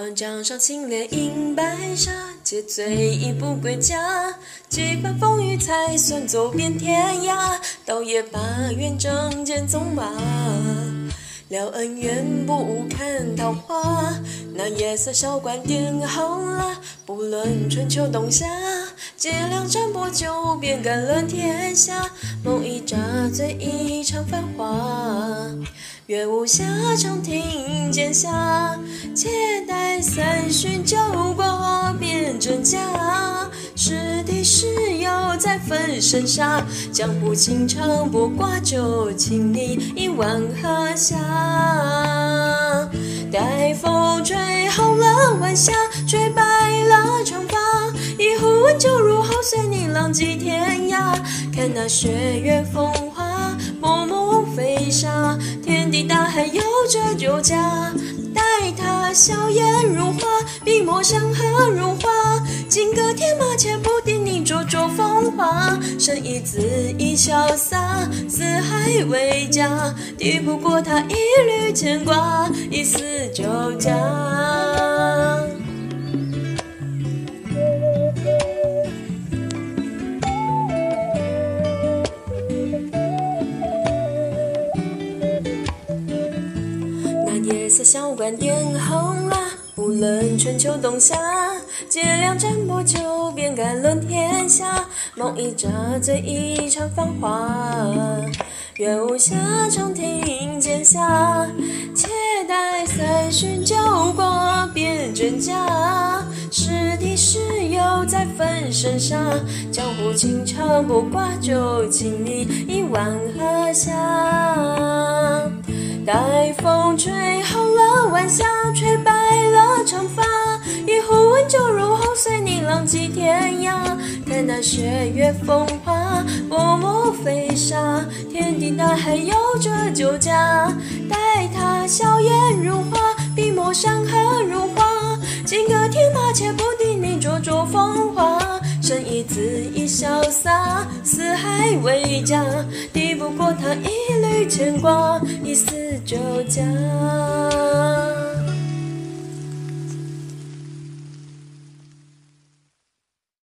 万江上青莲映白沙，借醉意不归家。几番风雨才算走遍天涯，倒也罢，愿仗剑纵马。了恩怨不看桃花，那夜色小馆点好蜡。不论春秋冬夏，借两盏薄酒，便干了天下。梦一乍，醉一场繁华。月无暇，长亭剑下，且待三巡酒过辨真假。是敌是友在分生杀，江湖情长不挂酒，请你一碗喝下。待风吹红了晚霞，吹白了长发，一壶温酒入喉，随你浪迹天涯。看那雪月风华，默默沙。天地大海有这酒家，待他笑颜如花，笔墨山河如画。金戈铁马，且不敌你灼灼风华。生一恣意潇洒，四海为家，抵不过他一缕牵挂，一丝酒家。色小馆点红蜡，不论春秋冬夏，借两盏薄酒，便敢论天下。梦一乍，醉一场繁华。月无暇，长亭剑下，且待三巡酒过辨真假。是敌是友在分生杀，江湖情长不挂酒，请你一碗喝下。待风吹晚霞，吹白了长发，一壶温酒入喉，随你浪迹天涯。看那雪月风华，默默飞沙，天地大海有这酒家。待他笑颜如花，笔墨山河如画。金戈铁马，且不敌你灼灼风华。生一恣意潇洒，四海为家，抵不过他一牵挂，一丝酒家。